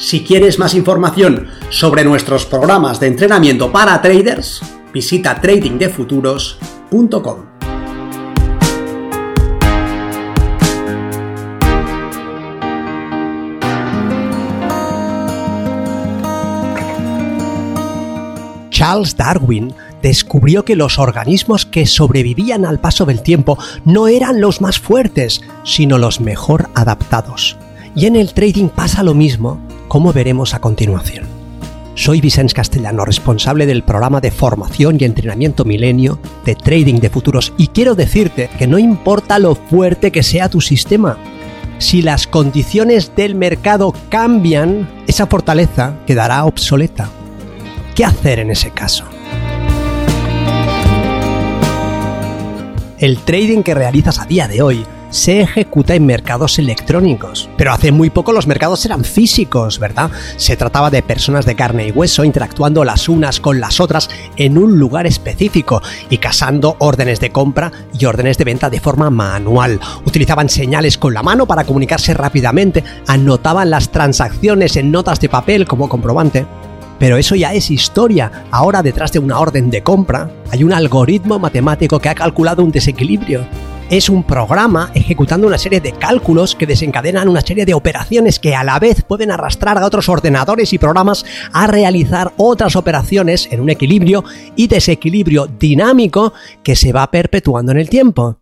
Si quieres más información sobre nuestros programas de entrenamiento para traders, visita tradingdefuturos.com. Charles Darwin descubrió que los organismos que sobrevivían al paso del tiempo no eran los más fuertes, sino los mejor adaptados. Y en el trading pasa lo mismo, como veremos a continuación. Soy Vicente Castellano, responsable del programa de formación y entrenamiento milenio de trading de futuros y quiero decirte que no importa lo fuerte que sea tu sistema, si las condiciones del mercado cambian, esa fortaleza quedará obsoleta. ¿Qué hacer en ese caso? El trading que realizas a día de hoy se ejecuta en mercados electrónicos. Pero hace muy poco los mercados eran físicos, ¿verdad? Se trataba de personas de carne y hueso interactuando las unas con las otras en un lugar específico y casando órdenes de compra y órdenes de venta de forma manual. Utilizaban señales con la mano para comunicarse rápidamente, anotaban las transacciones en notas de papel como comprobante. Pero eso ya es historia. Ahora detrás de una orden de compra hay un algoritmo matemático que ha calculado un desequilibrio. Es un programa ejecutando una serie de cálculos que desencadenan una serie de operaciones que a la vez pueden arrastrar a otros ordenadores y programas a realizar otras operaciones en un equilibrio y desequilibrio dinámico que se va perpetuando en el tiempo.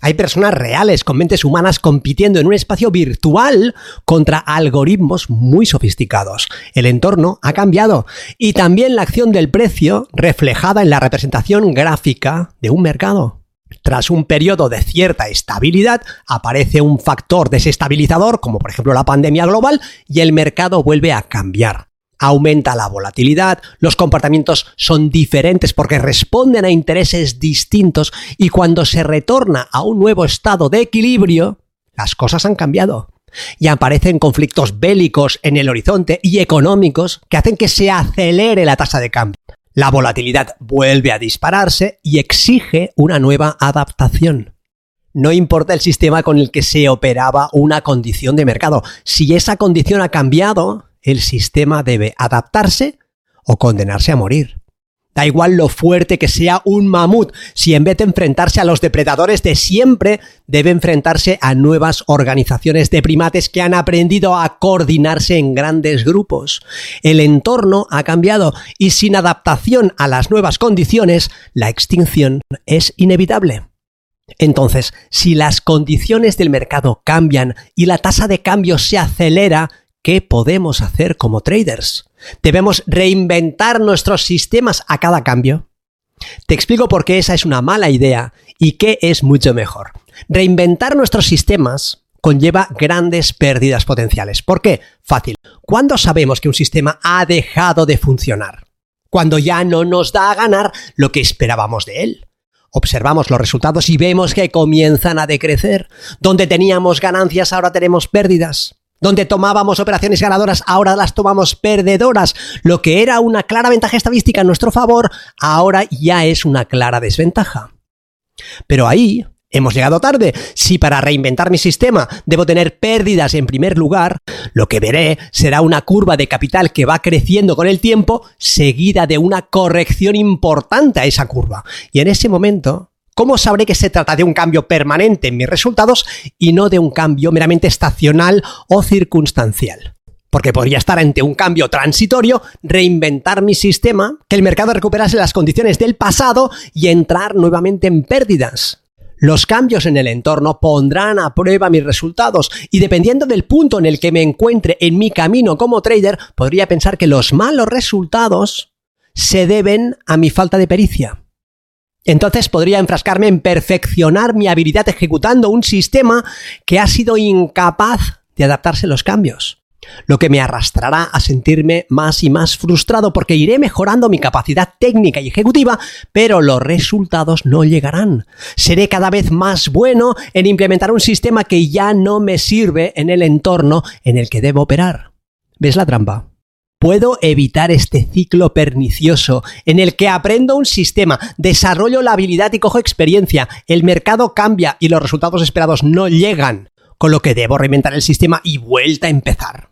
Hay personas reales con mentes humanas compitiendo en un espacio virtual contra algoritmos muy sofisticados. El entorno ha cambiado y también la acción del precio reflejada en la representación gráfica de un mercado. Tras un periodo de cierta estabilidad, aparece un factor desestabilizador, como por ejemplo la pandemia global, y el mercado vuelve a cambiar aumenta la volatilidad, los comportamientos son diferentes porque responden a intereses distintos y cuando se retorna a un nuevo estado de equilibrio, las cosas han cambiado. Y aparecen conflictos bélicos en el horizonte y económicos que hacen que se acelere la tasa de cambio. La volatilidad vuelve a dispararse y exige una nueva adaptación. No importa el sistema con el que se operaba una condición de mercado. Si esa condición ha cambiado, el sistema debe adaptarse o condenarse a morir. Da igual lo fuerte que sea un mamut, si en vez de enfrentarse a los depredadores de siempre, debe enfrentarse a nuevas organizaciones de primates que han aprendido a coordinarse en grandes grupos. El entorno ha cambiado y sin adaptación a las nuevas condiciones, la extinción es inevitable. Entonces, si las condiciones del mercado cambian y la tasa de cambio se acelera, ¿Qué podemos hacer como traders? ¿Debemos reinventar nuestros sistemas a cada cambio? Te explico por qué esa es una mala idea y qué es mucho mejor. Reinventar nuestros sistemas conlleva grandes pérdidas potenciales. ¿Por qué? Fácil. ¿Cuándo sabemos que un sistema ha dejado de funcionar? Cuando ya no nos da a ganar lo que esperábamos de él. Observamos los resultados y vemos que comienzan a decrecer. Donde teníamos ganancias ahora tenemos pérdidas donde tomábamos operaciones ganadoras, ahora las tomamos perdedoras. Lo que era una clara ventaja estadística en nuestro favor, ahora ya es una clara desventaja. Pero ahí hemos llegado tarde. Si para reinventar mi sistema debo tener pérdidas en primer lugar, lo que veré será una curva de capital que va creciendo con el tiempo, seguida de una corrección importante a esa curva. Y en ese momento ¿Cómo sabré que se trata de un cambio permanente en mis resultados y no de un cambio meramente estacional o circunstancial? Porque podría estar ante un cambio transitorio, reinventar mi sistema, que el mercado recuperase las condiciones del pasado y entrar nuevamente en pérdidas. Los cambios en el entorno pondrán a prueba mis resultados y dependiendo del punto en el que me encuentre en mi camino como trader, podría pensar que los malos resultados se deben a mi falta de pericia entonces podría enfrascarme en perfeccionar mi habilidad ejecutando un sistema que ha sido incapaz de adaptarse a los cambios. lo que me arrastrará a sentirme más y más frustrado porque iré mejorando mi capacidad técnica y ejecutiva, pero los resultados no llegarán. Seré cada vez más bueno en implementar un sistema que ya no me sirve en el entorno en el que debo operar. ¿Ves la trampa? Puedo evitar este ciclo pernicioso en el que aprendo un sistema, desarrollo la habilidad y cojo experiencia, el mercado cambia y los resultados esperados no llegan, con lo que debo reinventar el sistema y vuelta a empezar.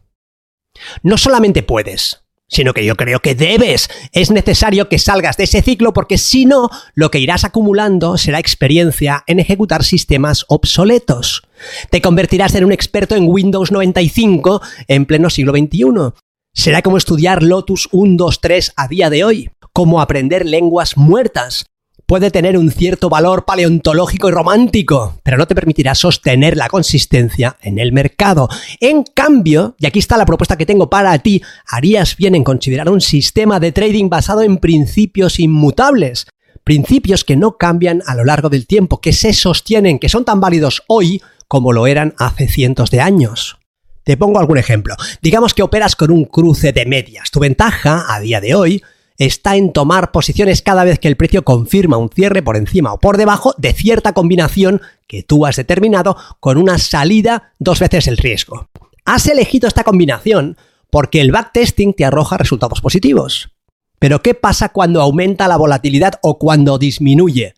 No solamente puedes, sino que yo creo que debes. Es necesario que salgas de ese ciclo porque si no, lo que irás acumulando será experiencia en ejecutar sistemas obsoletos. Te convertirás en un experto en Windows 95 en pleno siglo XXI. Será como estudiar Lotus 1, 2, 3 a día de hoy, como aprender lenguas muertas, puede tener un cierto valor paleontológico y romántico, pero no te permitirá sostener la consistencia en el mercado. En cambio, y aquí está la propuesta que tengo para ti, harías bien en considerar un sistema de trading basado en principios inmutables. Principios que no cambian a lo largo del tiempo, que se sostienen, que son tan válidos hoy como lo eran hace cientos de años. Te pongo algún ejemplo. Digamos que operas con un cruce de medias. Tu ventaja, a día de hoy, está en tomar posiciones cada vez que el precio confirma un cierre por encima o por debajo de cierta combinación que tú has determinado con una salida dos veces el riesgo. Has elegido esta combinación porque el backtesting te arroja resultados positivos. Pero ¿qué pasa cuando aumenta la volatilidad o cuando disminuye?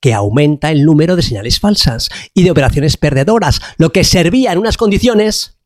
que aumenta el número de señales falsas y de operaciones perdedoras, lo que servía en unas condiciones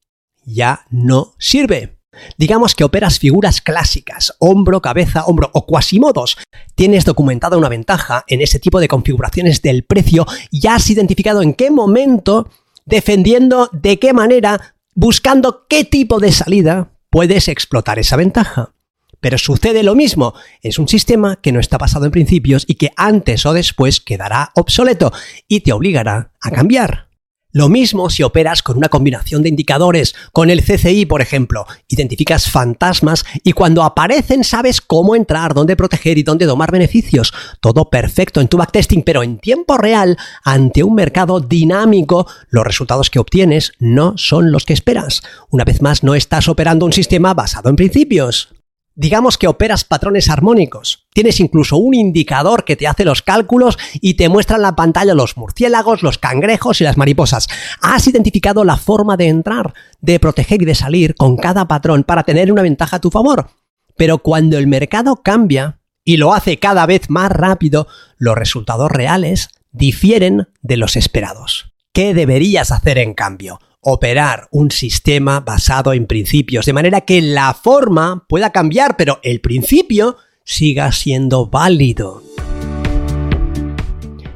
ya no sirve. Digamos que operas figuras clásicas, hombro, cabeza, hombro o cuasimodos. Tienes documentada una ventaja en ese tipo de configuraciones del precio y has identificado en qué momento, defendiendo de qué manera, buscando qué tipo de salida puedes explotar esa ventaja. Pero sucede lo mismo, es un sistema que no está basado en principios y que antes o después quedará obsoleto y te obligará a cambiar. Lo mismo si operas con una combinación de indicadores, con el CCI, por ejemplo. Identificas fantasmas y cuando aparecen sabes cómo entrar, dónde proteger y dónde tomar beneficios. Todo perfecto en tu backtesting, pero en tiempo real, ante un mercado dinámico, los resultados que obtienes no son los que esperas. Una vez más, no estás operando un sistema basado en principios. Digamos que operas patrones armónicos. Tienes incluso un indicador que te hace los cálculos y te muestra en la pantalla los murciélagos, los cangrejos y las mariposas. Has identificado la forma de entrar, de proteger y de salir con cada patrón para tener una ventaja a tu favor. Pero cuando el mercado cambia, y lo hace cada vez más rápido, los resultados reales difieren de los esperados. ¿Qué deberías hacer en cambio? Operar un sistema basado en principios, de manera que la forma pueda cambiar, pero el principio siga siendo válido.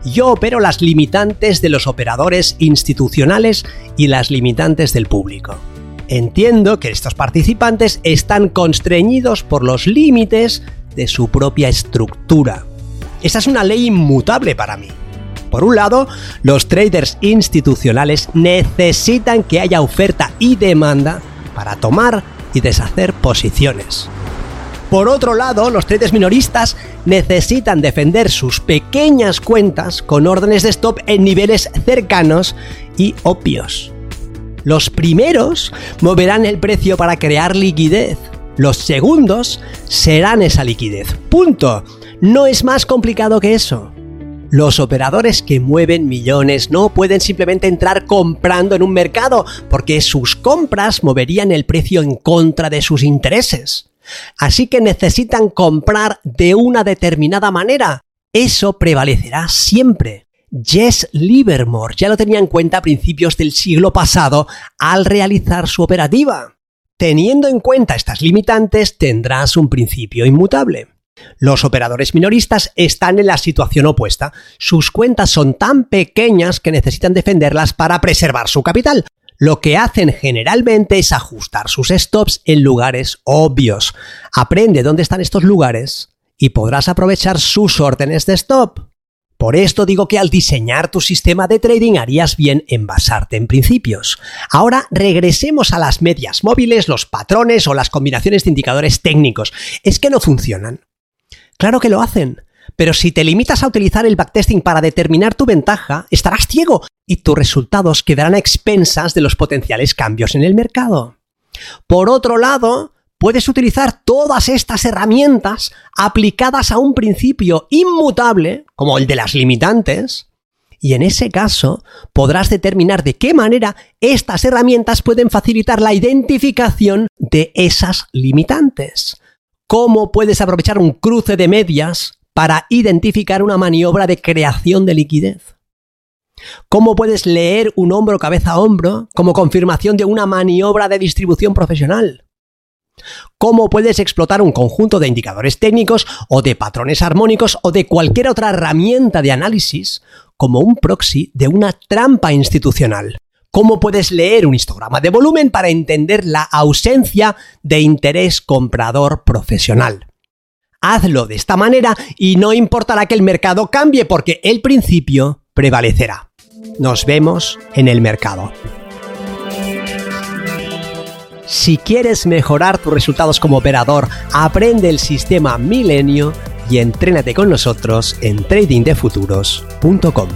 Yo opero las limitantes de los operadores institucionales y las limitantes del público. Entiendo que estos participantes están constreñidos por los límites de su propia estructura. Esa es una ley inmutable para mí. Por un lado, los traders institucionales necesitan que haya oferta y demanda para tomar y deshacer posiciones. Por otro lado, los traders minoristas necesitan defender sus pequeñas cuentas con órdenes de stop en niveles cercanos y obvios. Los primeros moverán el precio para crear liquidez. Los segundos serán esa liquidez. Punto. No es más complicado que eso. Los operadores que mueven millones no pueden simplemente entrar comprando en un mercado porque sus compras moverían el precio en contra de sus intereses. Así que necesitan comprar de una determinada manera. Eso prevalecerá siempre. Jess Livermore ya lo tenía en cuenta a principios del siglo pasado al realizar su operativa. Teniendo en cuenta estas limitantes, tendrás un principio inmutable. Los operadores minoristas están en la situación opuesta. Sus cuentas son tan pequeñas que necesitan defenderlas para preservar su capital. Lo que hacen generalmente es ajustar sus stops en lugares obvios. Aprende dónde están estos lugares y podrás aprovechar sus órdenes de stop. Por esto digo que al diseñar tu sistema de trading harías bien en basarte en principios. Ahora regresemos a las medias móviles, los patrones o las combinaciones de indicadores técnicos. Es que no funcionan. Claro que lo hacen. Pero si te limitas a utilizar el backtesting para determinar tu ventaja, estarás ciego y tus resultados quedarán a expensas de los potenciales cambios en el mercado. Por otro lado, puedes utilizar todas estas herramientas aplicadas a un principio inmutable, como el de las limitantes, y en ese caso podrás determinar de qué manera estas herramientas pueden facilitar la identificación de esas limitantes. ¿Cómo puedes aprovechar un cruce de medias para identificar una maniobra de creación de liquidez? ¿Cómo puedes leer un hombro cabeza a hombro como confirmación de una maniobra de distribución profesional? ¿Cómo puedes explotar un conjunto de indicadores técnicos o de patrones armónicos o de cualquier otra herramienta de análisis como un proxy de una trampa institucional? ¿Cómo puedes leer un histograma de volumen para entender la ausencia de interés comprador profesional? Hazlo de esta manera y no importará que el mercado cambie porque el principio prevalecerá. Nos vemos en el mercado. Si quieres mejorar tus resultados como operador, aprende el sistema Milenio y entrénate con nosotros en tradingdefuturos.com.